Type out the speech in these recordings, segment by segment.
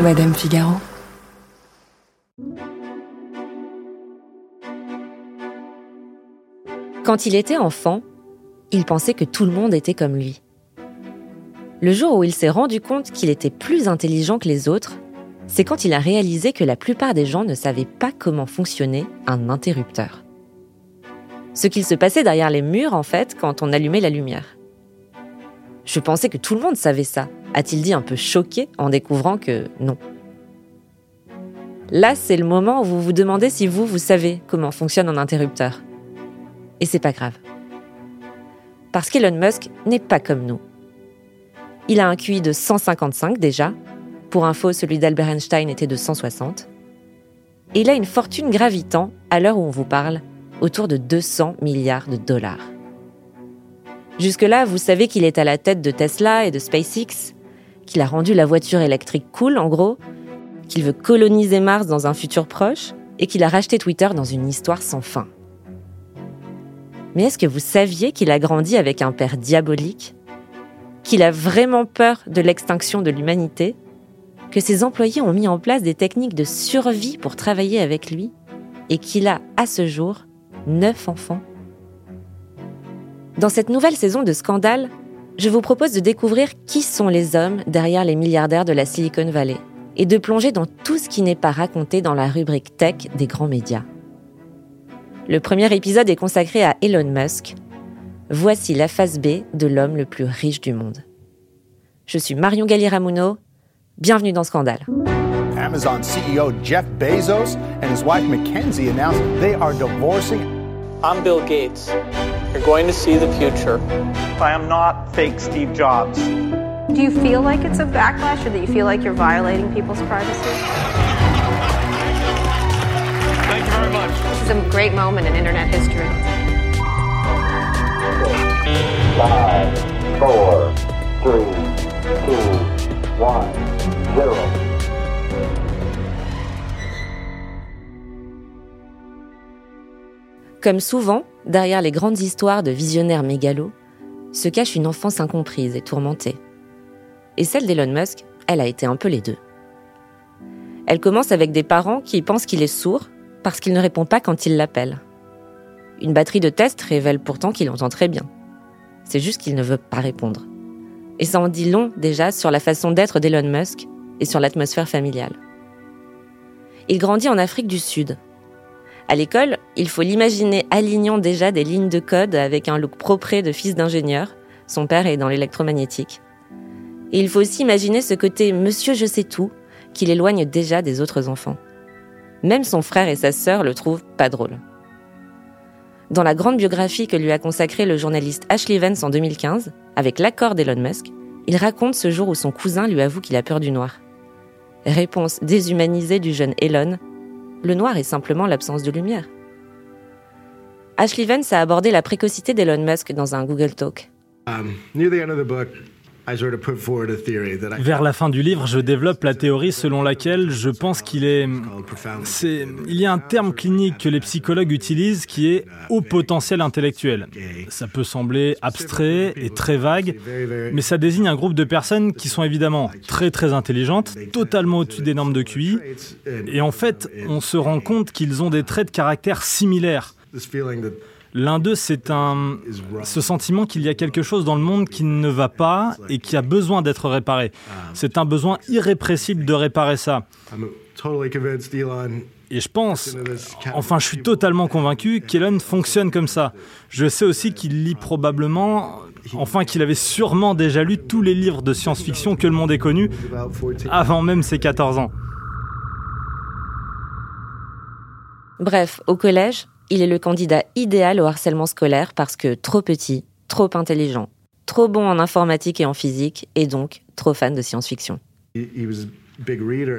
Madame Figaro. Quand il était enfant, il pensait que tout le monde était comme lui. Le jour où il s'est rendu compte qu'il était plus intelligent que les autres, c'est quand il a réalisé que la plupart des gens ne savaient pas comment fonctionnait un interrupteur. Ce qu'il se passait derrière les murs, en fait, quand on allumait la lumière. Je pensais que tout le monde savait ça, a-t-il dit un peu choqué en découvrant que non. Là, c'est le moment où vous vous demandez si vous, vous savez comment fonctionne un interrupteur. Et c'est pas grave. Parce qu'Elon Musk n'est pas comme nous. Il a un QI de 155 déjà. Pour info, celui d'Albert Einstein était de 160. Et il a une fortune gravitant, à l'heure où on vous parle, autour de 200 milliards de dollars. Jusque-là, vous savez qu'il est à la tête de Tesla et de SpaceX, qu'il a rendu la voiture électrique cool en gros, qu'il veut coloniser Mars dans un futur proche et qu'il a racheté Twitter dans une histoire sans fin. Mais est-ce que vous saviez qu'il a grandi avec un père diabolique Qu'il a vraiment peur de l'extinction de l'humanité Que ses employés ont mis en place des techniques de survie pour travailler avec lui Et qu'il a, à ce jour, neuf enfants? Dans cette nouvelle saison de Scandale, je vous propose de découvrir qui sont les hommes derrière les milliardaires de la Silicon Valley et de plonger dans tout ce qui n'est pas raconté dans la rubrique tech des grands médias. Le premier épisode est consacré à Elon Musk. Voici la phase B de l'homme le plus riche du monde. Je suis Marion Galli-Ramuno. Bienvenue dans Scandale. Amazon CEO Jeff Bezos and his wife Mackenzie announced they are divorcing. I'm Bill Gates. You're going to see the future. I am not fake Steve Jobs. Do you feel like it's a backlash or that you feel like you're violating people's privacy? Thank you very much. This is a great moment in internet history. Five, four, three, two, one, zero. Comme souvent, derrière les grandes histoires de visionnaires mégalos, se cache une enfance incomprise et tourmentée. Et celle d'Elon Musk, elle a été un peu les deux. Elle commence avec des parents qui pensent qu'il est sourd parce qu'il ne répond pas quand ils l'appellent. Une batterie de tests révèle pourtant qu'il entend très bien. C'est juste qu'il ne veut pas répondre. Et ça en dit long déjà sur la façon d'être d'Elon Musk et sur l'atmosphère familiale. Il grandit en Afrique du Sud. À l'école, il faut l'imaginer alignant déjà des lignes de code avec un look propre de fils d'ingénieur. Son père est dans l'électromagnétique. Et il faut aussi imaginer ce côté monsieur je sais tout qui l'éloigne déjà des autres enfants. Même son frère et sa sœur le trouvent pas drôle. Dans la grande biographie que lui a consacrée le journaliste Ashley Vance en 2015, avec l'accord d'Elon Musk, il raconte ce jour où son cousin lui avoue qu'il a peur du noir. Réponse déshumanisée du jeune Elon, le noir est simplement l'absence de lumière. Ashley Vance a abordé la précocité d'Elon Musk dans un Google Talk. Um, Vers la fin du livre, je développe la théorie selon laquelle je pense qu'il est... Il y a un terme clinique que les psychologues utilisent qui est haut potentiel intellectuel. Ça peut sembler abstrait et très vague, mais ça désigne un groupe de personnes qui sont évidemment très très intelligentes, totalement au-dessus des normes de QI, et en fait, on se rend compte qu'ils ont des traits de caractère similaires. L'un d'eux, c'est un, ce sentiment qu'il y a quelque chose dans le monde qui ne va pas et qui a besoin d'être réparé. C'est un besoin irrépressible de réparer ça. Et je pense, enfin je suis totalement convaincu qu'Elon fonctionne comme ça. Je sais aussi qu'il lit probablement, enfin qu'il avait sûrement déjà lu tous les livres de science-fiction que le monde ait connus about 14 avant même ses 14 ans. Bref, au collège, il est le candidat idéal au harcèlement scolaire parce que trop petit, trop intelligent, trop bon en informatique et en physique, et donc trop fan de science-fiction.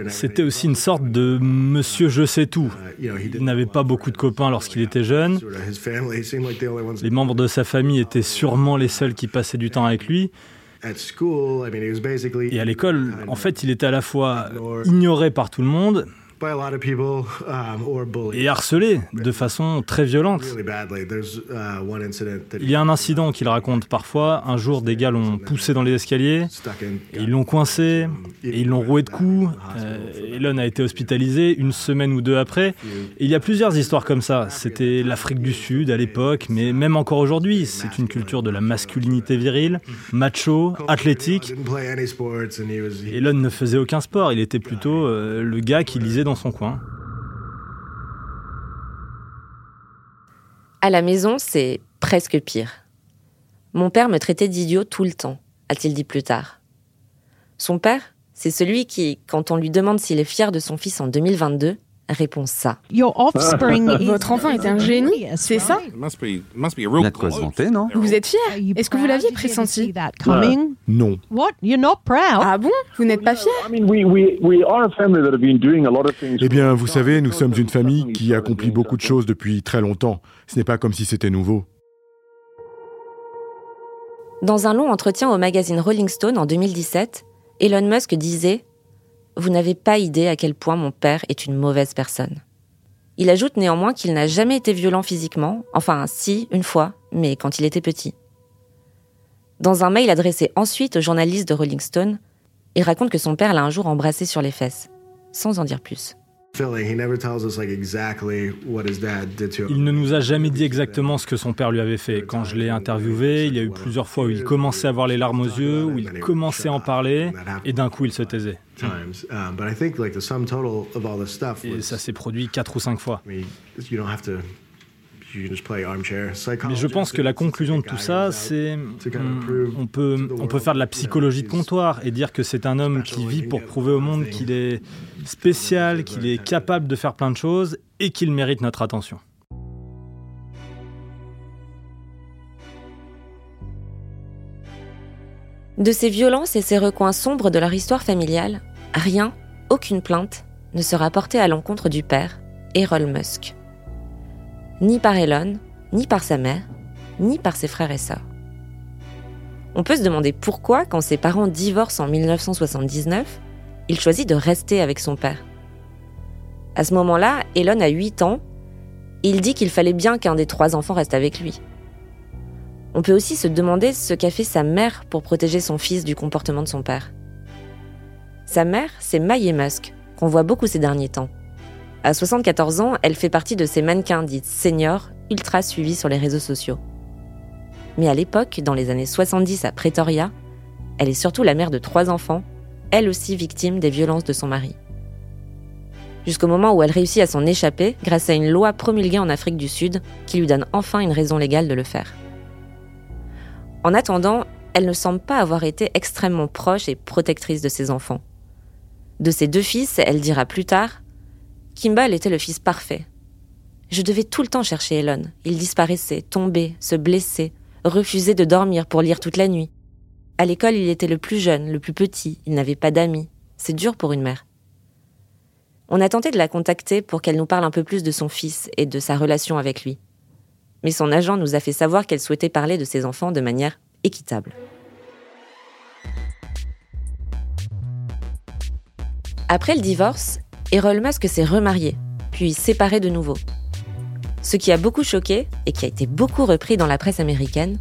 C'était aussi une sorte de monsieur je sais tout. he Il n'avait pas beaucoup de copains lorsqu'il était jeune. Les membres de sa famille étaient sûrement les seuls qui passaient du temps avec lui. at school. I mean, he was basically Et à l'école, en fait, il était à la fois ignoré par tout le monde, et harcelé de façon très violente. uh, Il y a un incident qu'il raconte parfois. Un jour, des gars l'ont poussé dans les escaliers, et ils l'ont coincé, et ils l'ont roué de coups. Euh, Elon a été hospitalisé une semaine ou deux après. Et il y a plusieurs histoires comme ça. C'était l'Afrique du Sud à l'époque, mais même encore aujourd'hui, c'est une culture de la masculinité virile, macho, athlétique. Elon ne faisait aucun sport, il était plutôt euh, le gars qui lisait son coin. À la maison, c'est presque pire. Mon père me traitait d'idiot tout le temps, a-t-il dit plus tard. Son père, c'est celui qui, quand on lui demande s'il est fier de son fils en 2022, répond ça. Votre enfant est un génie, c'est ça? Il a de quoi se vanter, non Vous êtes fier Est-ce que vous l'aviez pressenti? Non. Ah bon? Vous n'êtes pas fier Eh bien, vous savez, nous sommes une famille qui accomplit beaucoup de choses depuis très longtemps. Ce n'est pas comme si c'était nouveau. Dans un long entretien au magazine Rolling Stone en 2017, Elon Musk disait Vous n'avez pas idée à quel point mon père est une mauvaise personne. Il ajoute néanmoins qu'il n'a jamais été violent physiquement, enfin si, une fois, mais quand il était petit. Dans un mail adressé ensuite aux journalistes de Rolling Stone, il raconte que son père l'a un jour embrassé sur les fesses, sans en dire plus. Il ne nous a jamais dit exactement ce que son père lui avait fait. Quand je l'ai interviewé, il y a eu plusieurs fois où il commençait à avoir les larmes aux yeux, où il commençait à en parler, et d'un coup il se taisait. Et ça s'est produit quatre ou cinq fois. Mais je pense que la conclusion de tout ça, c'est on peut, on peut faire de la psychologie de comptoir et dire que c'est un homme qui vit pour prouver au monde qu'il est spécial, qu'il est capable de faire plein de choses et qu'il mérite notre attention. De ces violences et ces recoins sombres de leur histoire familiale, rien, aucune plainte, ne sera portée à l'encontre du père, Errol Musk. Ni par Elon, ni par sa mère, ni par ses frères et sœurs. On peut se demander pourquoi, quand ses parents divorcent en 1979, il choisit de rester avec son père. À ce moment-là, Elon a 8 ans. Il dit qu'il fallait bien qu'un des trois enfants reste avec lui. On peut aussi se demander ce qu'a fait sa mère pour protéger son fils du comportement de son père. Sa mère, c'est Maye Musk, qu'on voit beaucoup ces derniers temps. À 74 ans, elle fait partie de ces mannequins dites seniors, ultra suivis sur les réseaux sociaux. Mais à l'époque, dans les années 70 à Pretoria, elle est surtout la mère de trois enfants, elle aussi victime des violences de son mari. Jusqu'au moment où elle réussit à s'en échapper grâce à une loi promulguée en Afrique du Sud qui lui donne enfin une raison légale de le faire. En attendant, elle ne semble pas avoir été extrêmement proche et protectrice de ses enfants. De ses deux fils, elle dira plus tard Kimball était le fils parfait. Je devais tout le temps chercher Elon. Il disparaissait, tombait, se blessait, refusait de dormir pour lire toute la nuit. À l'école, il était le plus jeune, le plus petit, il n'avait pas d'amis. C'est dur pour une mère. On a tenté de la contacter pour qu'elle nous parle un peu plus de son fils et de sa relation avec lui. Mais son agent nous a fait savoir qu'elle souhaitait parler de ses enfants de manière équitable. Après le divorce, Errol Musk s'est remarié, puis séparé de nouveau. Ce qui a beaucoup choqué et qui a été beaucoup repris dans la presse américaine,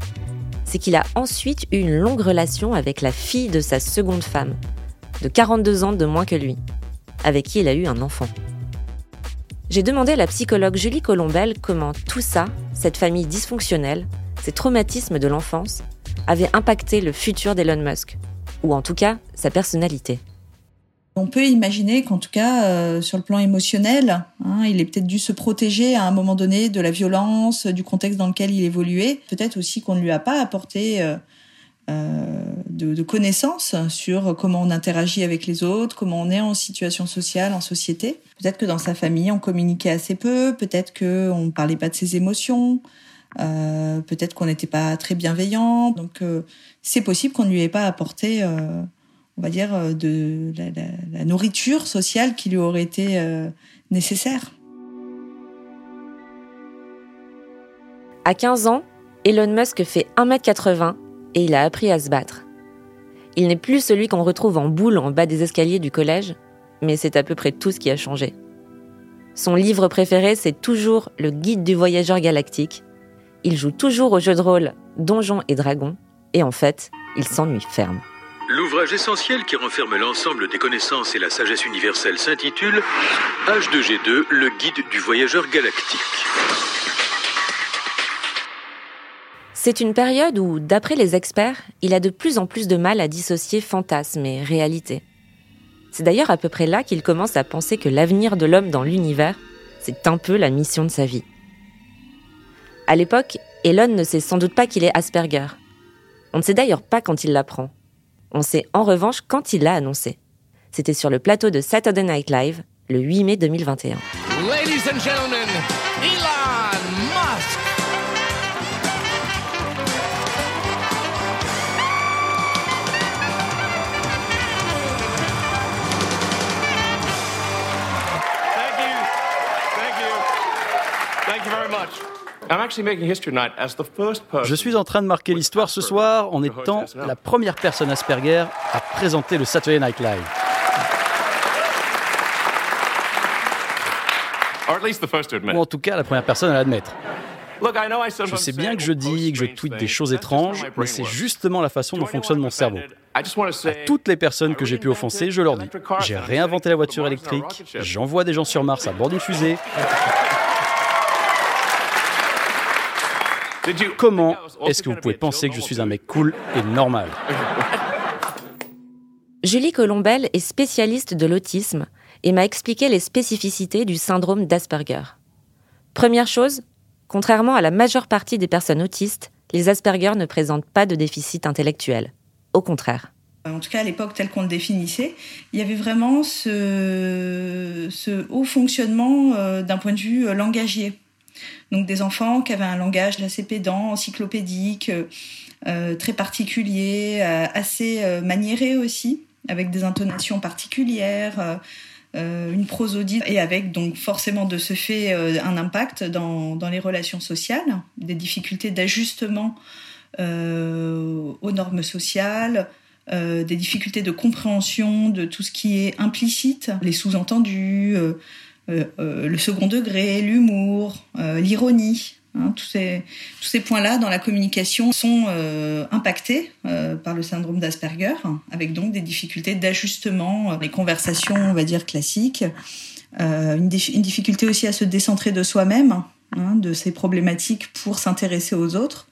c'est qu'il a ensuite eu une longue relation avec la fille de sa seconde femme, de 42 ans de moins que lui, avec qui il a eu un enfant. J'ai demandé à la psychologue Julie Colombel comment tout ça, cette famille dysfonctionnelle, ces traumatismes de l'enfance, avaient impacté le futur d'Elon Musk, ou en tout cas sa personnalité. On peut imaginer qu'en tout cas, euh, sur le plan émotionnel, hein, il est peut-être dû se protéger à un moment donné de la violence, du contexte dans lequel il évoluait. Peut-être aussi qu'on ne lui a pas apporté euh, euh, de, de, connaissances sur comment on interagit avec les autres, comment on est en situation sociale, en société. Peut-être que dans sa famille, on communiquait assez peu, peut-être qu'on ne parlait pas de ses émotions, euh, peut-être qu'on n'était pas très bienveillant. Donc euh, c'est possible qu'on ne lui ait pas apporté on va dire, euh, de la, nourriture sociale qui lui aurait été euh, nécessaire. À 15 ans, Elon Musk fait 1m80 et il a appris à se battre. Il n'est plus celui qu'on retrouve en boule en bas des escaliers du collège, mais c'est à peu près tout ce qui a changé. Son livre préféré, c'est toujours le Guide du voyageur galactique. Il joue toujours au jeu de rôle Donjons et Dragons. Et en fait, il s'ennuie ferme. L'ouvrage essentiel qui renferme l'ensemble des connaissances et la sagesse universelle s'intitule H2G2, le guide du voyageur galactique. C'est une période où, d'après les experts, il a de plus en plus de mal à dissocier fantasme et réalité. C'est d'ailleurs à peu près là qu'il commence à penser que l'avenir de l'homme dans l'univers, c'est un peu la mission de sa vie. À l'époque, Elon ne sait sans doute pas qu'il est Asperger. On ne sait d'ailleurs pas quand il l'apprend. On sait en revanche quand il l'a annoncé. C'était sur le plateau de Saturday Night Live, le 8 mai 2021. Ladies and gentlemen, Elon Musk. Je suis en train de marquer l'histoire ce soir en étant la première personne Asperger à présenter le Saturday Night Live. Ou en tout cas la première personne à l'admettre. Je sais bien que je dis, que je tweete des choses étranges, mais c'est justement la façon dont fonctionne mon cerveau. À toutes les personnes que j'ai pu offenser, je leur dis j'ai réinventé la voiture électrique, j'envoie des gens sur Mars à bord d'une fusée. Comment est-ce que vous pouvez penser que je suis un mec cool et normal Julie Colombel est spécialiste de l'autisme et m'a expliqué les spécificités du syndrome d'Asperger. Première chose, contrairement à la majeure partie des personnes autistes, les Asperger ne présentent pas de déficit intellectuel. Au contraire. En tout cas, à l'époque, tel qu'on le définissait, il y avait vraiment ce, ce haut fonctionnement euh, d'un point de vue euh, langagier. Donc des enfants qui avaient un langage assez pédant, encyclopédique, euh, très particulier, euh, assez euh, maniéré aussi, avec des intonations particulières, une prosodie et avec donc forcément de ce fait un impact dans, dans les relations sociales, des difficultés d'ajustement aux normes sociales, des difficultés de compréhension de tout ce qui est implicite, les sous-entendus, euh, euh, le second degré, l'humour, euh, l'ironie. Hein, tous ces, points-là dans la communication sont impactés par le syndrome d'Asperger, avec donc des difficultés d'ajustement, les conversations, on va dire, classiques, une, une, difficulté aussi à se décentrer de soi-même, hein, de ses problématiques pour s'intéresser aux autres.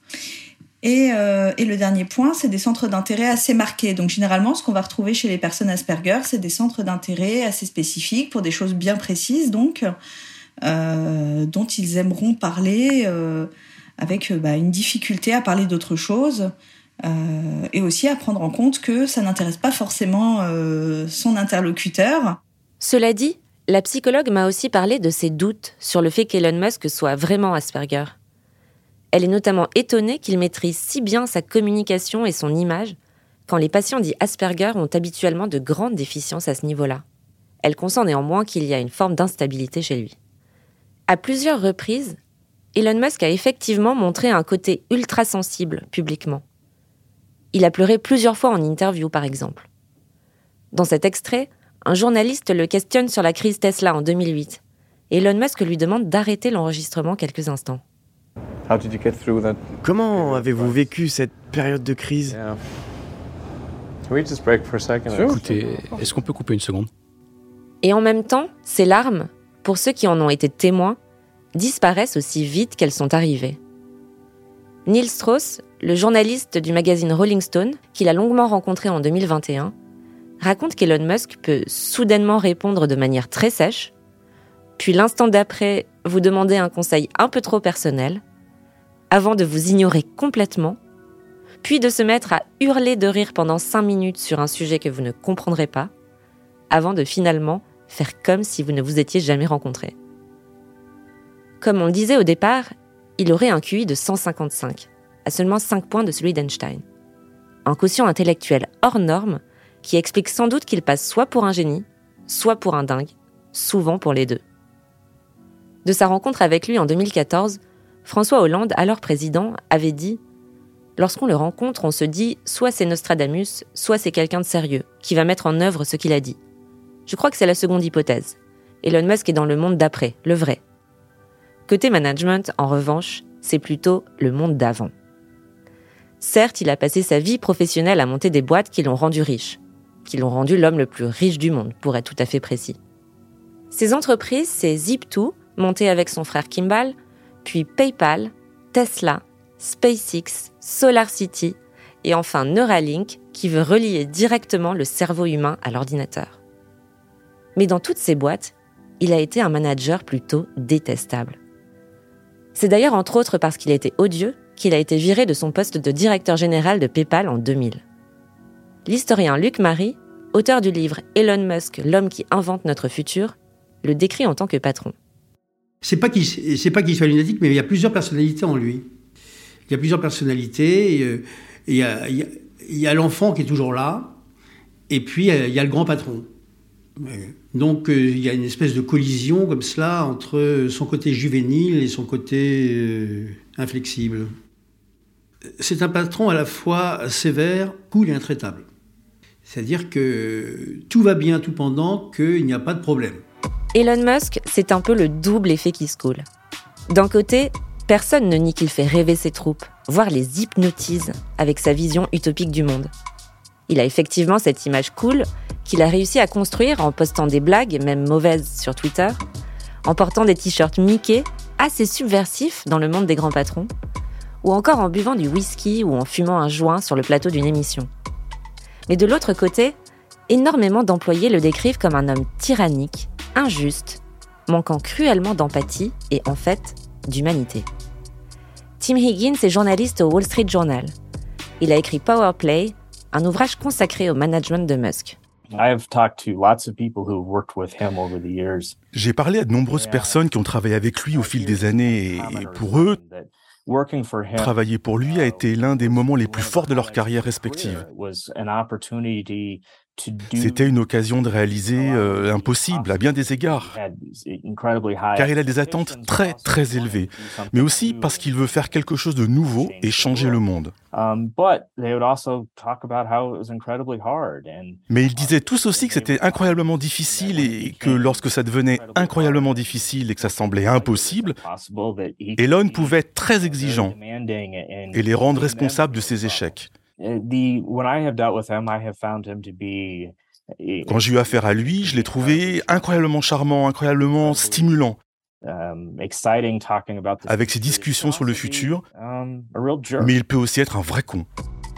Euh, et, le dernier point, c'est des centres d'intérêt assez marqués. Donc généralement, ce qu'on va retrouver chez les personnes Asperger, c'est des centres d'intérêt assez spécifiques pour des choses bien précises, donc euh, dont ils aimeront parler euh, avec bah, une difficulté à parler d'autre chose. et aussi à prendre en compte que ça n'intéresse pas forcément son interlocuteur. Cela dit, la psychologue m'a aussi parlé de ses doutes sur le fait qu'Elon Musk soit vraiment Asperger. Elle est notamment étonnée qu'il maîtrise si bien sa communication et son image, quand les patients dits Asperger ont habituellement de grandes déficiences à ce niveau-là. Elle consent néanmoins qu'il y a une forme d'instabilité chez lui. À plusieurs reprises, Elon Musk a effectivement montré un côté ultra sensible publiquement. Il a pleuré plusieurs fois en interview, par exemple. Dans cet extrait, un journaliste le questionne sur la crise Tesla en 2008. Et Elon Musk lui demande d'arrêter l'enregistrement quelques instants. Comment avez-vous vécu cette période de crise? Écoutez, est-ce qu'on peut couper une seconde? Et en même temps, ces larmes, pour ceux qui en ont été témoins, disparaissent aussi vite qu'elles sont arrivées. Neil Strauss, le journaliste du magazine Rolling Stone, qu'il a longuement rencontré en 2021, raconte qu'Elon Musk peut soudainement répondre de manière très sèche, puis l'instant d'après vous demander un conseil un peu trop personnel, avant de vous ignorer complètement, puis de se mettre à hurler de rire pendant cinq minutes sur un sujet que vous ne comprendrez pas, avant de finalement faire comme si vous ne vous étiez jamais rencontrés. Comme on le disait au départ, il aurait un QI de 155, à seulement 5 points de celui d'Einstein. Un quotient intellectuel hors norme qui explique sans doute qu'il passe soit pour un génie, soit pour un dingue, souvent pour les deux. De sa rencontre avec lui en 2014, François Hollande, alors président, avait dit Lorsqu'on le rencontre, on se dit soit c'est Nostradamus, soit c'est quelqu'un de sérieux, qui va mettre en œuvre ce qu'il a dit. Je crois que c'est la seconde hypothèse. Elon Musk est dans le monde d'après, le vrai. Côté management, en revanche, c'est plutôt le monde d'avant. Certes, il a passé sa vie professionnelle à monter des boîtes qui l'ont rendu riche, qui l'ont rendu l'homme le plus riche du monde, pour être tout à fait précis. Ces entreprises, c'est Zip2, monté avec son frère Kimball, puis PayPal, Tesla, SpaceX, SolarCity et enfin Neuralink qui veut relier directement le cerveau humain à l'ordinateur. Mais dans toutes ces boîtes, il a été un manager plutôt détestable. C'est d'ailleurs entre autres parce qu'il a été odieux qu'il a été viré de son poste de directeur général de PayPal en 2000. L'historien Luc Marie, auteur du livre Elon Musk, l'homme qui invente notre futur, le décrit en tant que patron. C'est pas qu'il soit lunatique, mais il y a plusieurs personnalités en lui. Il y a plusieurs personnalités. Euh, il y a, l'enfant qui est toujours là, et puis il y a le grand patron. Donc euh, il y a une espèce de collision comme cela entre son côté juvénile et son côté euh, inflexible. C'est un patron à la fois sévère, cool et intraitable. C'est-à-dire que tout va bien tout pendant qu'il n'y a pas de problème. Elon Musk, c'est un peu le double effet qui se coule. D'un côté, personne ne nie qu'il fait rêver ses troupes, voire les hypnotise avec sa vision utopique du monde. Il a effectivement cette image cool qu'il a réussi à construire en postant des blagues, même mauvaises, sur Twitter, en portant des t-shirts Mickey assez subversifs dans le monde des grands patrons, ou encore en buvant du whisky ou en fumant un joint sur le plateau d'une émission. Mais de l'autre côté, énormément d'employés le décrivent comme un homme tyrannique, injuste, manquant cruellement d'empathie et en fait d'humanité. Tim Higgins est journaliste au Wall Street Journal. Il a écrit Power Play, un ouvrage consacré au management de Musk. J'ai parlé à de nombreuses personnes qui ont travaillé avec lui au fil des années et pour eux, travailler pour lui a été l'un des moments les plus forts de leur carrière respective. C'était une occasion de réaliser euh, l'impossible à bien des égards, car il a des attentes très très élevées, mais aussi parce qu'il veut faire quelque chose de nouveau et changer le monde. Mais ils disaient tous aussi que c'était incroyablement difficile et que lorsque ça devenait incroyablement difficile et que ça semblait impossible, Elon pouvait être très exigeant et les rendre responsables de ses échecs. Quand j'ai eu affaire à lui, je l'ai trouvé incroyablement charmant, incroyablement stimulant. Um, avec ses discussions sur le futur, um, mais il peut aussi être un vrai con.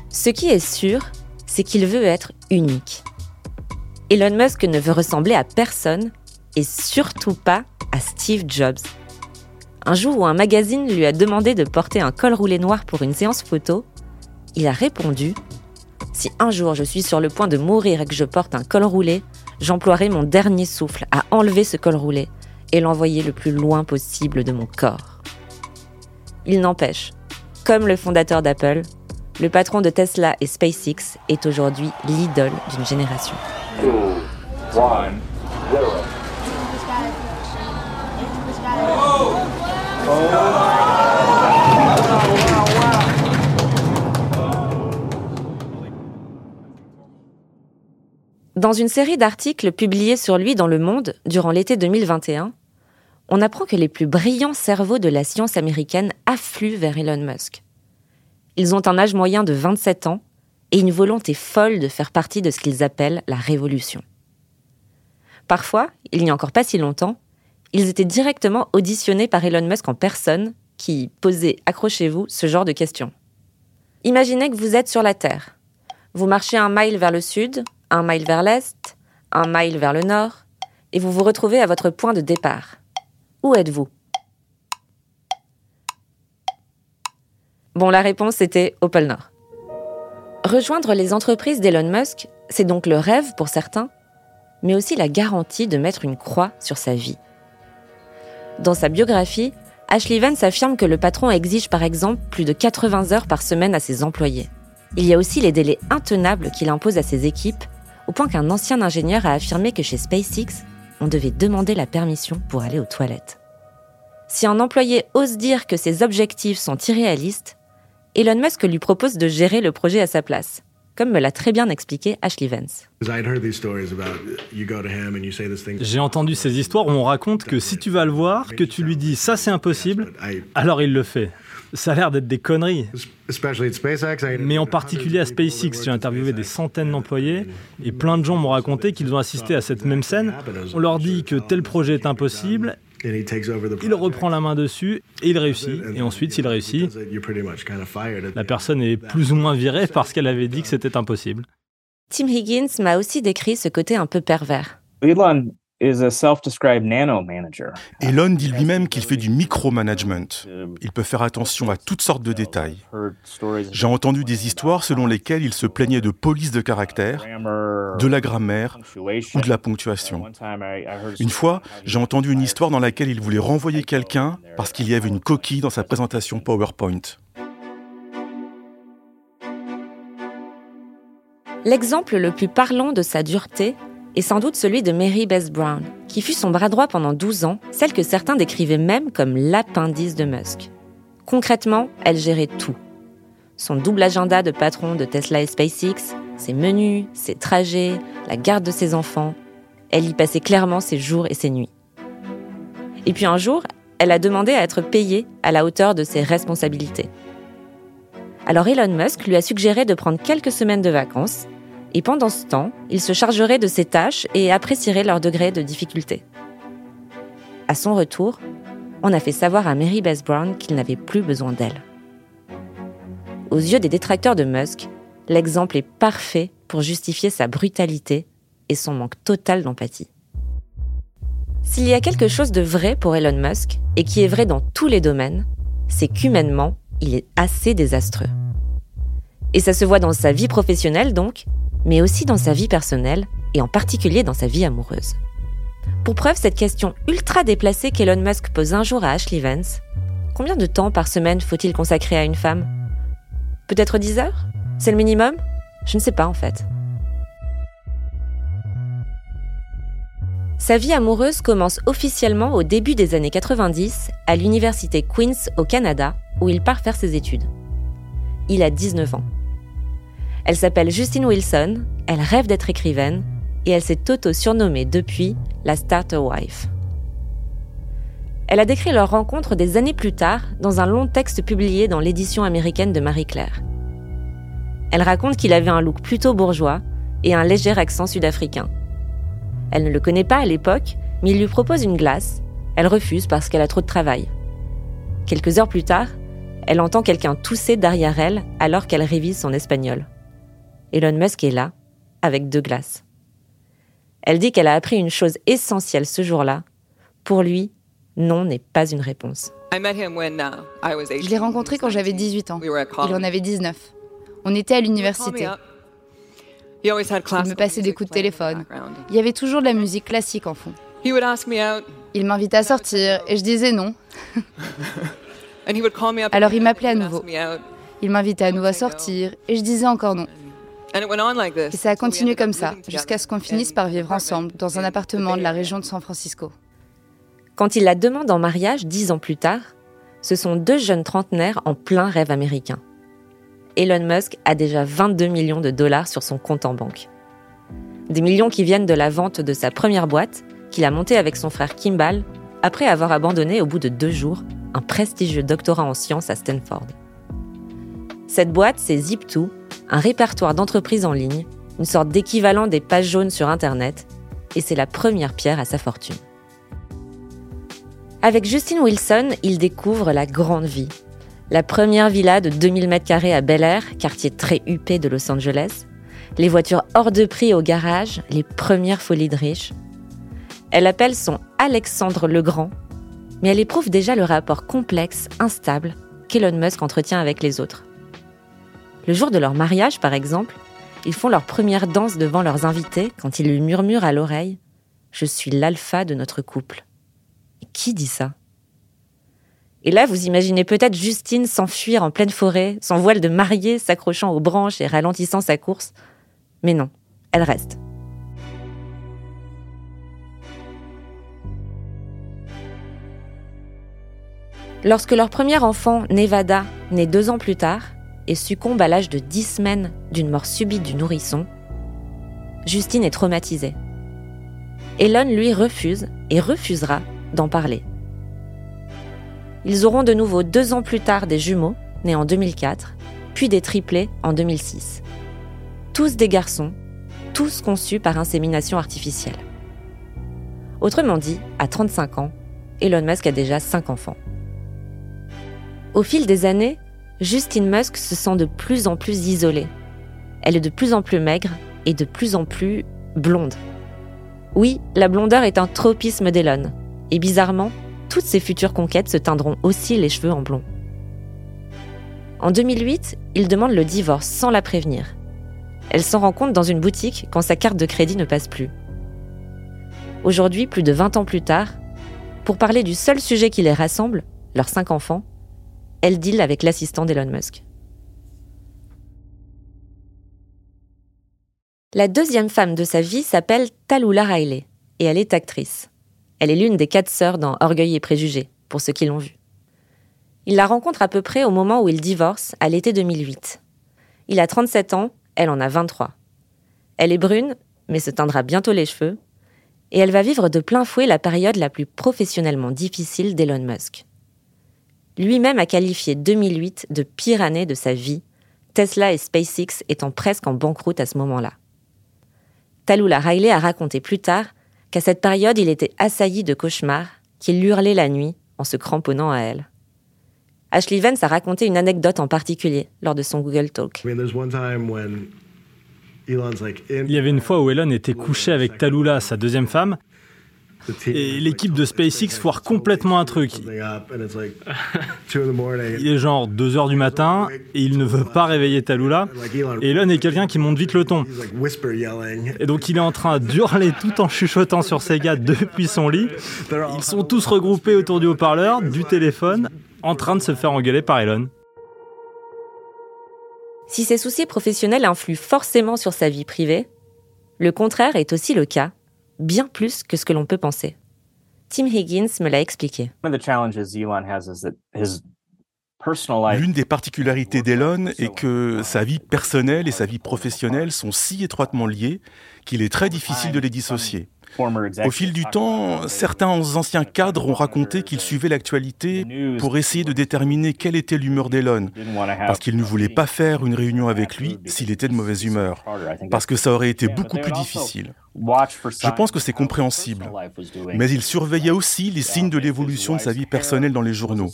Ce qui est sûr, c'est qu'il veut être unique. Elon Musk ne veut ressembler à personne et surtout pas à Steve Jobs. Un jour où un magazine lui a demandé de porter un col roulé noir pour une séance photo, il a répondu Si un jour je suis sur le point de mourir et que je porte un col roulé, j'emploierai mon dernier souffle à enlever ce col roulé et l'envoyer le plus loin possible de mon corps. Il n'empêche, comme le fondateur d'Apple, le patron de Tesla et SpaceX est aujourd'hui l'idole d'une génération. Dans une série d'articles publiés sur lui dans Le Monde durant l'été 2021, on apprend que les plus brillants cerveaux de la science américaine affluent vers Elon Musk. Ils ont un âge moyen de 27 ans et une volonté folle de faire partie de ce qu'ils appellent la révolution. Parfois, il n'y a encore pas si longtemps, ils étaient directement auditionnés par Elon Musk en personne qui posait, accrochez-vous, ce genre de questions. Imaginez que vous êtes sur la Terre. Vous marchez un mile vers le sud, un mile vers l'est, un mile vers le nord, et vous vous retrouvez à votre point de départ. Où êtes-vous? Bon, la réponse était au pôle Nord. Rejoindre les entreprises d'Elon Musk, c'est donc le rêve pour certains, mais aussi la garantie de mettre une croix sur sa vie. Dans sa biographie, Ashley Vance affirme que le patron exige par exemple plus de 80 heures par semaine à ses employés. Il y a aussi les délais intenables qu'il impose à ses équipes au point qu'un ancien ingénieur a affirmé que chez SpaceX, on devait demander la permission pour aller aux toilettes. Si un employé ose dire que ses objectifs sont irréalistes, Elon Musk lui propose de gérer le projet à sa place. Comme me l'a très bien expliqué Ashley Vance. J'ai entendu ces histoires où on raconte que si tu vas le voir, que tu lui dis ça c'est impossible, alors il le fait. Ça a l'air d'être des conneries. Mais en particulier à SpaceX, j'ai interviewé des centaines d'employés et plein de gens m'ont raconté qu'ils ont assisté à cette même scène. On leur dit que tel projet est impossible il reprend la main dessus et il réussit. Et ensuite, s'il réussit, la personne est plus ou moins virée parce qu'elle avait dit que c'était impossible. Tim Higgins m'a aussi décrit ce côté un peu pervers. Elon dit lui-même qu'il fait du micromanagement. Il peut faire attention à toutes sortes de détails. J'ai entendu des histoires selon lesquelles il se plaignait de police de caractère, de la grammaire ou de la ponctuation. Une fois, j'ai entendu une histoire dans laquelle il voulait renvoyer quelqu'un parce qu'il y avait une coquille dans sa présentation PowerPoint. L'exemple le plus parlant de sa dureté est sans doute celui de Mary Beth Brown, qui fut son bras droit pendant 12 ans, celle que certains décrivaient même comme l'appendice de Musk. Concrètement, elle gérait tout. Son double agenda de patron de Tesla et SpaceX, ses menus, ses trajets, la garde de ses enfants. Elle y passait clairement ses jours et ses nuits. Et puis un jour, elle a demandé à être payée à la hauteur de ses responsabilités. Alors Elon Musk lui a suggéré de prendre quelques semaines de vacances et pendant ce temps, il se chargerait de ses tâches et apprécierait leur degré de difficulté. À son retour, on a fait savoir à Mary Beth Brown qu'il n'avait plus besoin d'elle. Aux yeux des détracteurs de Musk, l'exemple est parfait pour justifier sa brutalité et son manque total d'empathie. S'il y a quelque chose de vrai pour Elon Musk, et qui est vrai dans tous les domaines, c'est qu'humainement, il est assez désastreux. Et ça se voit dans sa vie professionnelle donc, mais aussi dans sa vie personnelle et en particulier dans sa vie amoureuse. Pour preuve, cette question ultra déplacée qu'Elon Musk pose un jour à Ashley Vance, combien de temps par semaine faut-il consacrer à une femme? Peut-être 10 heures? C'est le minimum? Je ne sais pas en fait. Sa vie amoureuse commence officiellement au début des années 90 à l'université Queen's au Canada, où il part faire ses études. Il a 19 ans. Elle s'appelle Justine Wilson, elle rêve d'être écrivaine et elle s'est auto-surnommée depuis la Starter Wife. Elle a décrit leur rencontre des années plus tard dans un long texte publié dans l'édition américaine de Marie-Claire. Elle raconte qu'il avait un look plutôt bourgeois et un léger accent sud-africain. Elle ne le connaît pas à l'époque, mais il lui propose une glace. Elle refuse parce qu'elle a trop de travail. Quelques heures plus tard, elle entend quelqu'un tousser derrière elle alors qu'elle révise son espagnol. Elon Musk est là, avec deux glaces. Elle dit qu'elle a appris une chose essentielle ce jour-là. Pour lui, non n'est pas une réponse. Uh, Je l'ai rencontré quand j'avais 18 ans. Il en avait 19. On était à l'université. Il me passait des coups de téléphone. Il y avait toujours de la musique classique en fond. Il m'invitait à sortir et je disais non. Alors il m'appelait à nouveau. Il m'invitait à nouveau à sortir et je disais encore non. Et ça a continué comme ça, jusqu'à ce qu'on finisse par vivre ensemble dans un appartement de la région de San Francisco. Quand il la demande en mariage dix ans plus tard, ce sont deux jeunes trentenaires en plein rêve américain. Elon Musk a déjà 22 millions de dollars sur son compte en banque. Des millions qui viennent de la vente de sa première boîte, qu'il a montée avec son frère Kimball, après avoir abandonné au bout de deux jours un prestigieux doctorat en sciences à Stanford. Cette boîte, c'est Zip2, un répertoire d'entreprises en ligne, une sorte d'équivalent des pages jaunes sur Internet, et c'est la première pierre à sa fortune. Avec Justin Wilson, il découvre la grande vie. La première villa de 2000 m2 à Bel Air, quartier très huppé de Los Angeles, les voitures hors de prix au garage, les premières folies de riches. Elle appelle son Alexandre le Grand, mais elle éprouve déjà le rapport complexe, instable, qu'Elon Musk entretient avec les autres. Le jour de leur mariage, par exemple, ils font leur première danse devant leurs invités quand ils lui murmurent à l'oreille ⁇ Je suis l'alpha de notre couple ⁇ Qui dit ça? Et là, vous imaginez peut-être Justine s'enfuir en pleine forêt, son voile de mariée s'accrochant aux branches et ralentissant sa course. Mais non, elle reste. Lorsque leur premier enfant, Nevada, naît deux ans plus tard, et succombe à l'âge de 10 semaines d'une mort subite du nourrisson, Justine est traumatisée. Elon, lui, refuse et refusera d'en parler. Ils auront de nouveau deux ans plus tard des jumeaux, nés en 2004, puis des triplés en 2006. Tous des garçons, tous conçus par insémination artificielle. Autrement dit, à 35 ans, Elon Musk a déjà 5 enfants. Au fil des années, Justine Musk se sent de plus en plus isolée. Elle est de plus en plus maigre et de plus en plus blonde. Oui, la blondeur est un tropisme d'Elon. Et bizarrement, toutes ses futures conquêtes se teindront aussi les cheveux en blond. En 2008, il demande le divorce sans la prévenir. Elle s'en rend compte dans une boutique quand sa carte de crédit ne passe plus. Aujourd'hui, plus de 20 ans plus tard, pour parler du seul sujet qui les rassemble, leurs cinq enfants, elle deal avec l'assistant d'Elon Musk. La deuxième femme de sa vie s'appelle Talula Riley et elle est actrice. Elle est l'une des quatre sœurs dans Orgueil et Préjugés, pour ceux qui l'ont vue. Il la rencontre à peu près au moment où il divorce, à l'été 2008. Il a 37 ans, elle en a 23. Elle est brune, mais se teindra bientôt les cheveux, et elle va vivre de plein fouet la période la plus professionnellement difficile d'Elon Musk. Lui-même a qualifié 2008 de pire année de sa vie, Tesla et SpaceX étant presque en banqueroute à ce moment-là. Talula Riley a raconté plus tard qu'à cette période, il était assailli de cauchemars, qu'il hurlait la nuit en se cramponnant à elle. Ashley Vance a raconté une anecdote en particulier lors de son Google Talk. Il y avait une fois où Elon était couché avec Talula, sa deuxième femme, et l'équipe de SpaceX foire complètement un truc. Il est genre 2h du matin et il ne veut pas réveiller Talula. Et Elon est quelqu'un qui monte vite le ton. Et donc il est en train d'hurler tout en chuchotant sur ses gars depuis son lit. Ils sont tous regroupés autour du haut-parleur, du téléphone, en train de se faire engueuler par Elon. Si ses soucis professionnels influent forcément sur sa vie privée, le contraire est aussi le cas bien plus que ce que l'on peut penser. Tim Higgins me l'a expliqué. L'une des particularités d'Elon est que sa vie personnelle et sa vie professionnelle sont si étroitement liées qu'il est très difficile de les dissocier. Au fil du temps, certains anciens cadres ont raconté qu'ils suivaient l'actualité pour essayer de déterminer quelle était l'humeur d'Elon, parce qu'ils ne voulaient pas faire une réunion avec lui s'il était de mauvaise humeur, parce que ça aurait été beaucoup plus difficile. Je pense que c'est compréhensible. Mais il surveillait aussi les signes de l'évolution de sa vie personnelle dans les journaux.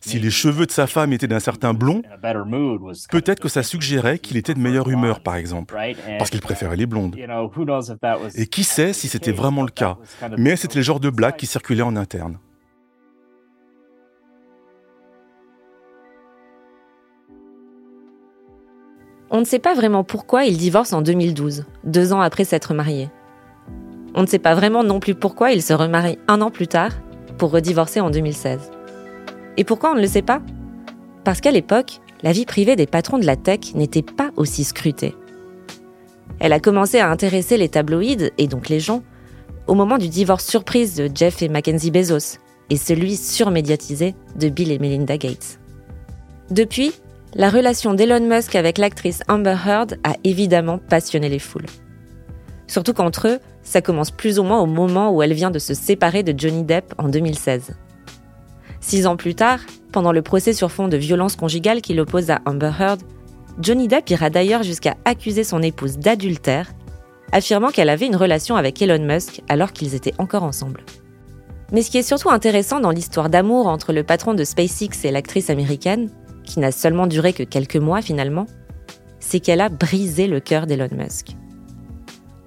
Si les cheveux de sa femme étaient d'un certain blond, peut-être que ça suggérait qu'il était de meilleure humeur, par exemple, parce qu'il préférait les blondes. Et qui sait si c'était vraiment le cas, mais c'était le genre de blague qui circulait en interne. On ne sait pas vraiment pourquoi il divorce en 2012, deux ans après s'être marié. On ne sait pas vraiment non plus pourquoi il se remarie un an plus tard pour redivorcer en 2016. Et pourquoi on ne le sait pas? Parce qu'à l'époque, la vie privée des patrons de la tech n'était pas aussi scrutée. Elle a commencé à intéresser les tabloïds, et donc les gens, au moment du divorce surprise de Jeff et Mackenzie Bezos, et celui surmédiatisé de Bill et Melinda Gates. Depuis, la relation d'Elon Musk avec l'actrice Amber Heard a évidemment passionné les foules. Surtout qu'entre eux, ça commence plus ou moins au moment où elle vient de se séparer de Johnny Depp en 2016. Six ans plus tard, pendant le procès sur fond de violence conjugale qui l'oppose à Amber Heard, Johnny Depp ira d'ailleurs jusqu'à accuser son épouse d'adultère, affirmant qu'elle avait une relation avec Elon Musk alors qu'ils étaient encore ensemble. Mais ce qui est surtout intéressant dans l'histoire d'amour entre le patron de SpaceX et l'actrice américaine, qui n'a seulement duré que quelques mois finalement, c'est qu'elle a brisé le cœur d'Elon Musk.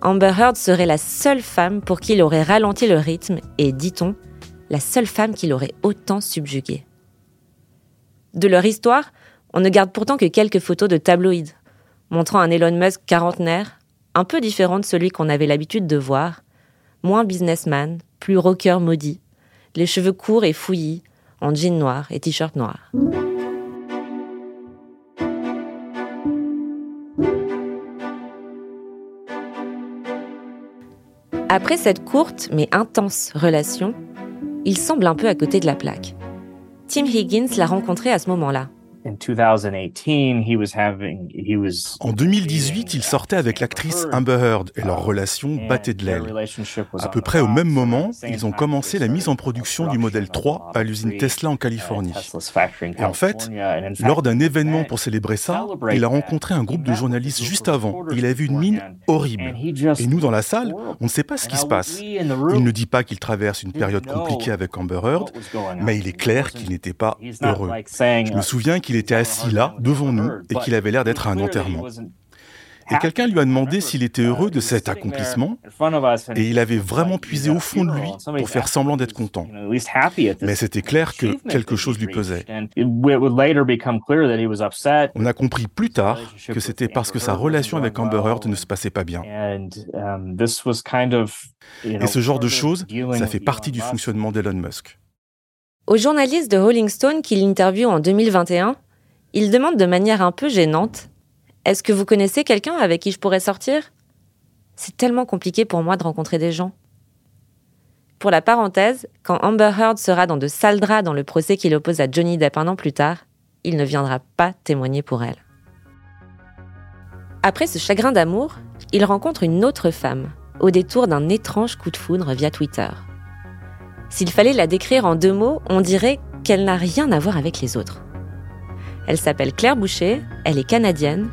Amber Heard serait la seule femme pour qui il aurait ralenti le rythme et, dit-on, la seule femme qui l'aurait autant subjugué. De leur histoire, on ne garde pourtant que quelques photos de tabloïds, montrant un Elon Musk quarantenaire, un peu différent de celui qu'on avait l'habitude de voir, moins businessman, plus rocker maudit, les cheveux courts et fouillis, en jean noir et t-shirt noir. Après cette courte mais intense relation, il semble un peu à côté de la plaque. Tim Higgins l'a rencontré à ce moment-là, En 2018, il sortait avec l'actrice Amber Heard et leur relation battait de l'aile. À peu près au même moment, ils ont commencé la mise en production du modèle 3 à l'usine Tesla en Californie. Et en fait, lors d'un événement pour célébrer ça, il a rencontré un groupe de journalistes juste avant. Il a vu une mine horrible. Et nous, dans la salle, on ne sait pas ce qui se passe. Il ne dit pas qu'il traverse une période compliquée avec Amber Heard, mais il est clair qu'il n'était pas heureux. Je me souviens qu'il était assis là, devant nous, et qu'il avait l'air d'être à un enterrement. Et quelqu'un lui a demandé s'il était heureux de cet accomplissement, et il avait vraiment puisé au fond de lui pour faire semblant d'être content. Mais c'était clair que quelque chose lui pesait. On a compris plus tard que c'était parce que sa relation avec Amber Heard ne se passait pas bien. Et ce genre de choses, ça fait partie du fonctionnement d'Elon Musk. Au journaliste de Rolling Stone qui l'interviewe en 2021, il demande de manière un peu gênante est-ce que vous connaissez quelqu'un avec qui je pourrais sortir? C'est tellement compliqué pour moi de rencontrer des gens. Pour la parenthèse, quand Amber Heard sera dans de sales draps dans le procès qu'il oppose à Johnny Depp un an plus tard, il ne viendra pas témoigner pour elle. Après ce chagrin d'amour, il rencontre une autre femme, au détour d'un étrange coup de foudre via Twitter. S'il fallait la décrire en deux mots, on dirait qu'elle n'a rien à voir avec les autres. Elle s'appelle Claire Boucher, elle est canadienne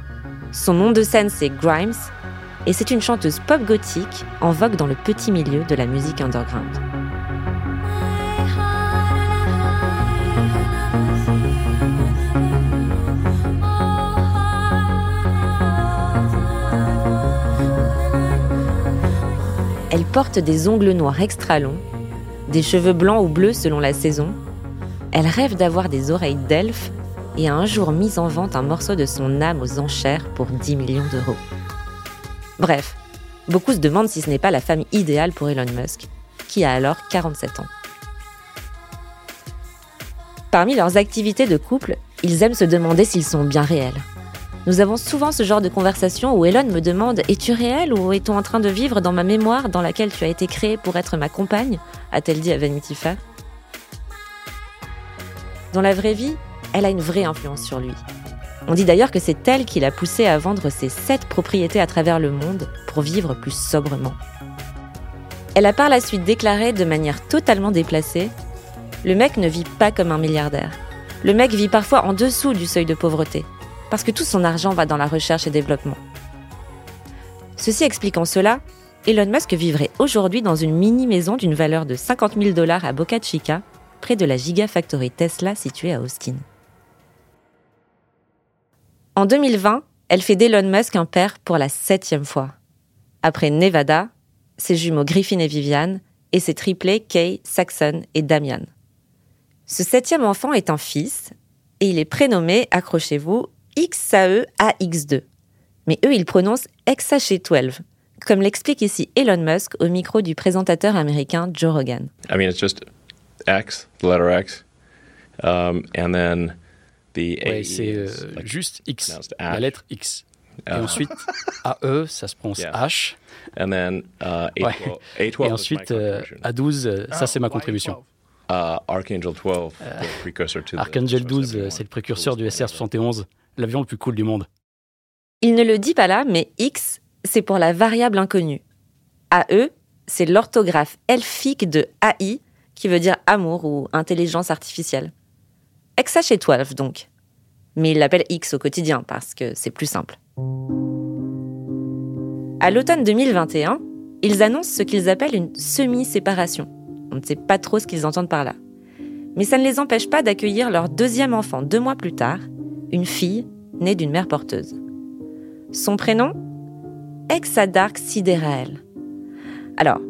son nom de scène, c'est Grimes, et c'est une chanteuse pop gothique en vogue dans le petit milieu de la musique underground. Elle porte des ongles noirs extra longs, des cheveux blancs ou bleus selon la saison. Elle rêve d'avoir des oreilles d'elfe et a un jour mis en vente un morceau de son âme aux enchères pour 10 millions d'euros. Bref, beaucoup se demandent si ce n'est pas la femme idéale pour Elon Musk, qui a alors 47 ans. Parmi leurs activités de couple, ils aiment se demander s'ils sont bien réels. Nous avons souvent ce genre de conversation où Elon me demande Es-tu réel ou est-on en train de vivre dans ma mémoire dans laquelle tu as été créé pour être ma compagne? A-t-elle dit à Vanity Fair. Dans la vraie vie, elle a une vraie influence sur lui. On dit d'ailleurs que c'est elle qui l'a poussé à vendre ses sept propriétés à travers le monde pour vivre plus sobrement. Elle a par la suite déclaré de manière totalement déplacée Le mec ne vit pas comme un milliardaire. Le mec vit parfois en dessous du seuil de pauvreté, parce que tout son argent va dans la recherche et développement. Ceci expliquant cela, Elon Musk vivrait aujourd'hui dans une mini-maison d'une valeur de 50 000 dollars à Boca Chica, près de la Gigafactory Tesla située à Austin. En 2020, elle fait d'Elon Musk un père pour la septième fois. Après Nevada, ses jumeaux Griffin et Viviane, et ses triplés Kay, Saxon et Damian. Ce septième enfant est un fils, et il est prénommé, accrochez-vous, XAE-AX2. Mais eux, ils prononcent XACH12, comme l'explique ici Elon Musk au micro du présentateur américain Joe Rogan. I mean, it's just X, the letter X, um, and then Ouais, c'est euh, juste X, la lettre X. Et uh, ensuite, AE, ça se prononce H. And then, uh, ouais. Et ensuite, euh, A12, ça c'est ma contribution. Uh, Archangel 12, the precursor to Archangel 12, c'est le précurseur du SR-71, l'avion le plus cool du monde. Il ne le dit pas là, mais X, c'est pour la variable inconnue. AE, c'est l'orthographe elfique de AI, qui veut dire amour ou intelligence artificielle. XH 12 donc. Mais il l'appelle X au quotidien parce que c'est plus simple. À l'automne 2021, ils annoncent ce qu'ils appellent une semi-séparation. On ne sait pas trop ce qu'ils entendent par là. Mais ça ne les empêche pas d'accueillir leur deuxième enfant deux mois plus tard, une fille née d'une mère porteuse. Son prénom? Exadark Siderael. Alors,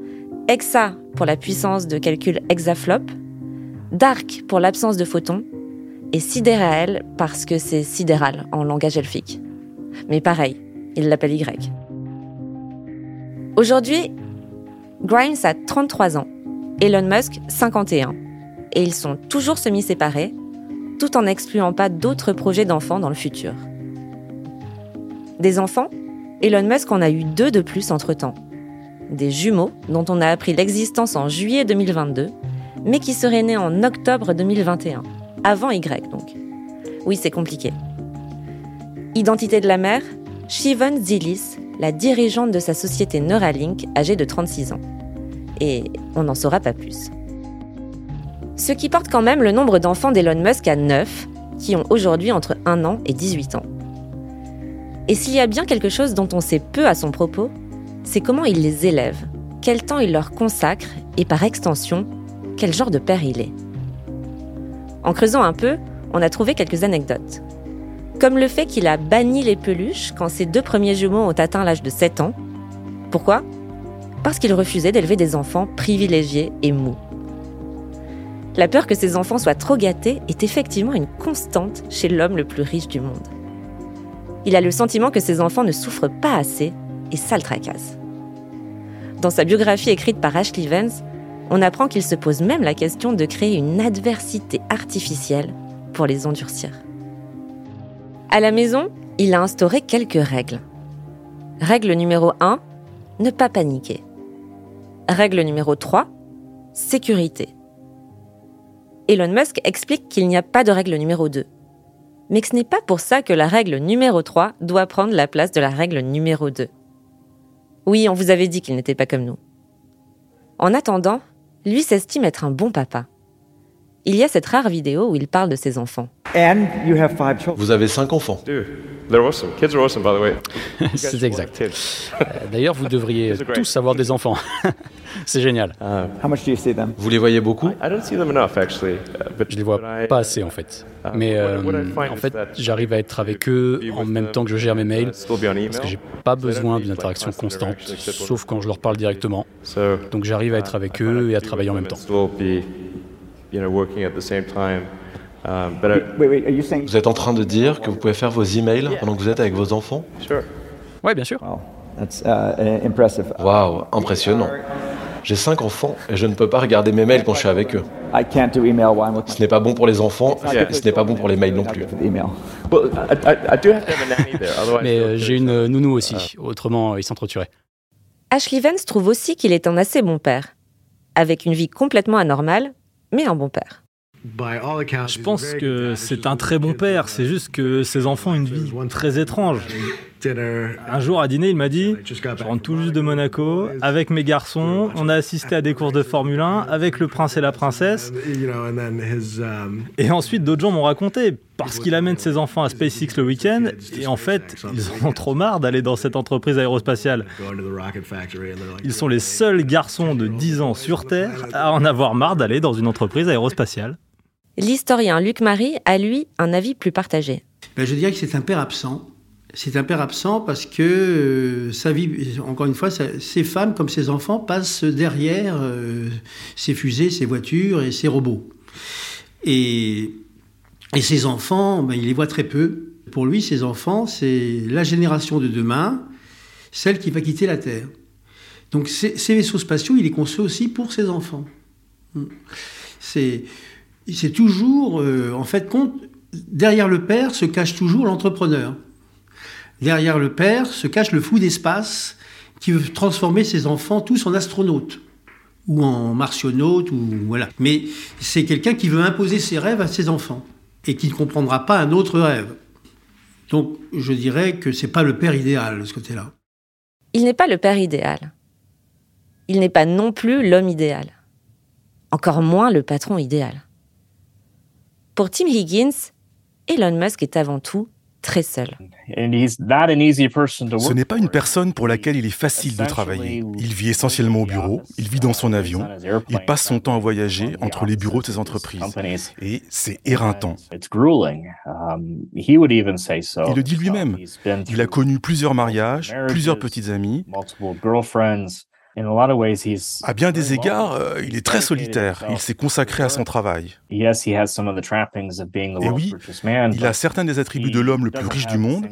Exa pour la puissance de calcul hexaflop, Dark pour l'absence de photons, et sidérael parce que c'est sidéral en langage elfique. Mais pareil, il l'appelle Y. Aujourd'hui, Grimes a 33 ans, Elon Musk 51, et ils sont toujours semi-séparés, tout en n'excluant pas d'autres projets d'enfants dans le futur. Des enfants Elon Musk en a eu deux de plus entre-temps. Des jumeaux dont on a appris l'existence en juillet 2022, mais qui seraient nés en octobre 2021 avant Y donc. Oui, c'est compliqué. Identité de la mère Shivan Zilis, la dirigeante de sa société Neuralink, âgée de 36 ans. Et on n'en saura pas plus. Ce qui porte quand même le nombre d'enfants d'Elon Musk à 9, qui ont aujourd'hui entre 1 an et 18 ans. Et s'il y a bien quelque chose dont on sait peu à son propos, c'est comment il les élève, quel temps il leur consacre et par extension, quel genre de père il est. En creusant un peu, on a trouvé quelques anecdotes. Comme le fait qu'il a banni les peluches quand ses deux premiers jumeaux ont atteint l'âge de 7 ans. Pourquoi? Parce qu'il refusait d'élever des enfants privilégiés et mous. La peur que ses enfants soient trop gâtés est effectivement une constante chez l'homme le plus riche du monde. Il a le sentiment que ses enfants ne souffrent pas assez et ça le tracasse. Dans sa biographie écrite par Ashley Vance, on apprend qu'il se pose même la question de créer une adversité artificielle pour les endurcir. À la maison, il a instauré quelques règles. Règle numéro 1, ne pas paniquer. Règle numéro 3, sécurité. Elon Musk explique qu'il n'y a pas de règle numéro 2. Mais que ce n'est pas pour ça que la règle numéro 3 doit prendre la place de la règle numéro 2. Oui, on vous avait dit qu'il n'était pas comme nous. En attendant, lui s'estime être un bon papa. Il y a cette rare vidéo où il parle de ses enfants. Vous avez cinq enfants. C'est exact. Euh, d'ailleurs, vous devriez tous avoir des enfants. C'est génial. Vous les voyez beaucoup? Je les vois pas assez en fait. Mais euh, en fait, j'arrive à être avec eux en même temps que je gère mes mails parce que j'ai pas besoin d'une interaction constante, sauf quand je leur parle directement. Donc j'arrive à être avec eux et à travailler en même temps. Vous êtes en train de dire que vous pouvez faire vos emails pendant que vous êtes avec vos enfants? Oui, bien sûr. Waouh, impressionnant. J'ai cinq enfants et je ne peux pas regarder mes mails quand je suis avec eux. Ce n'est pas bon pour les enfants, ce n'est pas bon pour les mails non plus. Mais euh, j'ai une nounou aussi, autrement ils s'entretueraient. Ashley Vance trouve aussi qu'il est un assez bon père, avec une vie complètement anormale, mais un bon père. Je pense que c'est un très bon père, c'est juste que ses enfants ont une vie très étrange. Un jour à dîner, il m'a dit Je rentre tout juste de Monaco, avec mes garçons, on a assisté à des courses de Formule 1 avec le prince et la princesse. Et ensuite, d'autres gens m'ont raconté, parce qu'il amène ses enfants à SpaceX le week-end, et en fait, ils ont trop marre d'aller dans cette entreprise aérospatiale. Ils sont les seuls garçons de 10 ans sur Terre à en avoir marre d'aller dans une entreprise aérospatiale. L'historien Luc Marie a, lui, un avis plus partagé. Ben, je dirais que c'est un père absent. C'est un père absent parce que euh, sa vie, encore une fois, ses femmes comme ses enfants passent derrière euh, ses fusées, ses voitures et ses robots. Et, et ses enfants, ben, il les voit très peu. Pour lui, ses enfants, c'est la génération de demain, celle qui va quitter la Terre. Donc ces, vaisseaux spatiaux, il les conçoit aussi pour ses enfants. C'est c'est toujours, euh, en fait, derrière le père se cache toujours l'entrepreneur. Derrière le père se cache le fou d'espace qui veut transformer ses enfants tous en astronautes ou en martionnautes ou voilà. Mais c'est quelqu'un qui veut imposer ses rêves à ses enfants et qui ne comprendra pas un autre rêve. Donc je dirais que c'est pas le père idéal de ce côté-là. Il n'est pas le père idéal. Il n'est pas non plus l'homme idéal. Encore moins le patron idéal. Pour Tim Higgins, Elon Musk est avant tout très seul. Ce n'est pas une personne pour laquelle il est facile de travailler. Il vit essentiellement au bureau, il vit dans son avion, il passe son temps à voyager entre les bureaux de ses entreprises. Et c'est éreintant. Um, il le dit lui-même. Il a connu plusieurs mariages, plusieurs petites amies. À bien des égards, euh, il est très solitaire. Il s'est consacré à son travail. Et oui, il a certains des attributs de l'homme le plus riche du monde,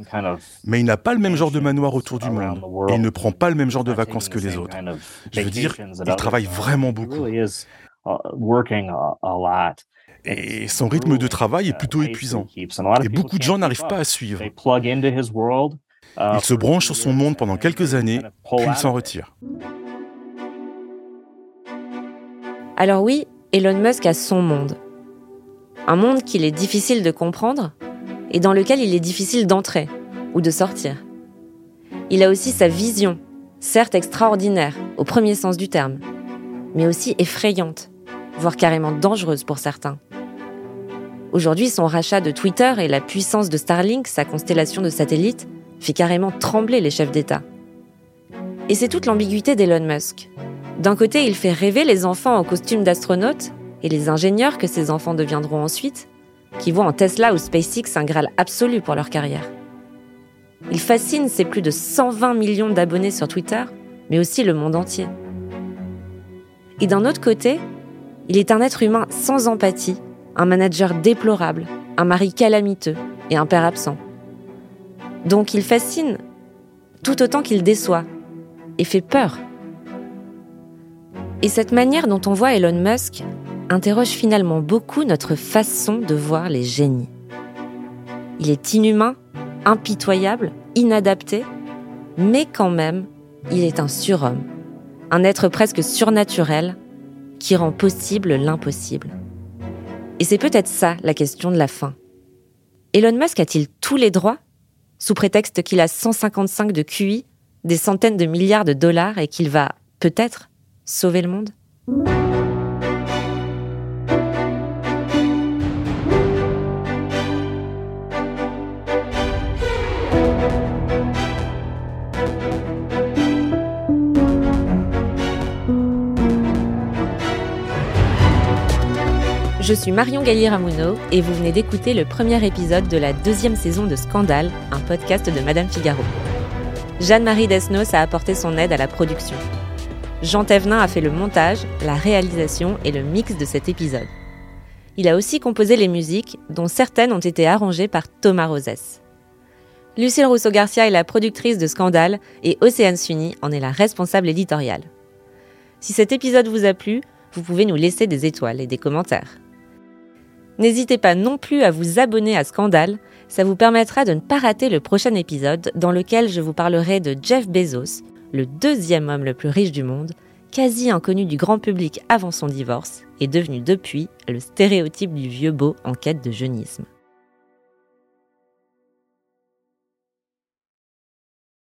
mais il n'a pas le même genre de manoir autour du monde. Et il ne prend pas le même genre de vacances que les autres. Je veux dire, il travaille vraiment beaucoup. Et son rythme de travail est plutôt épuisant. Et beaucoup de gens n'arrivent pas à suivre. Il se branche sur son monde pendant quelques années, puis il s'en retire. Alors oui, Elon Musk a son monde. Un monde qu'il est difficile de comprendre, et dans lequel il est difficile d'entrer ou de sortir. Il a aussi sa vision, certes extraordinaire au premier sens du terme, mais aussi effrayante, voire carrément dangereuse pour certains. Aujourd'hui, son rachat de Twitter et la puissance de Starlink, sa constellation de satellites, fait carrément trembler les chefs d'État. Et c'est toute l'ambiguïté d'Elon Musk. D'un côté, il fait rêver les enfants en costume d'astronaute et les ingénieurs que ces enfants deviendront ensuite, qui voient en Tesla ou SpaceX un graal absolu pour leur carrière. Il fascine ses plus de 120 millions d'abonnés sur Twitter, mais aussi le monde entier. Et d'un autre côté, il est un être humain sans empathie, un manager déplorable, un mari calamiteux et un père absent. Donc il fascine tout autant qu'il déçoit et fait peur. Et cette manière dont on voit Elon Musk interroge finalement beaucoup notre façon de voir les génies. Il est inhumain, impitoyable, inadapté, mais quand même, il est un surhomme, un être presque surnaturel qui rend possible l'impossible. Et c'est peut-être ça la question de la fin. Elon Musk a-t-il tous les droits, sous prétexte qu'il a 155 de QI, des centaines de milliards de dollars et qu'il va, peut-être, sauver le monde Je suis Marion Galli-Ramuno et vous venez d'écouter le premier épisode de la deuxième saison de Scandale, un podcast de Madame Figaro. Jeanne-Marie Desnos a apporté son aide à la production. Jean Thévenin a fait le montage, la réalisation et le mix de cet épisode. Il a aussi composé les musiques, dont certaines ont été arrangées par Thomas Rosès. Lucille Rousseau-Garcia est la productrice de Scandale et Océane Sunny en est la responsable éditoriale. Si cet épisode vous a plu, vous pouvez nous laisser des étoiles et des commentaires. N'hésitez pas non plus à vous abonner à Scandale, ça vous permettra de ne pas rater le prochain épisode dans lequel je vous parlerai de Jeff Bezos, le deuxième homme le plus riche du monde, quasi inconnu du grand public avant son divorce et devenu depuis le stéréotype du vieux beau en quête de jeunisme.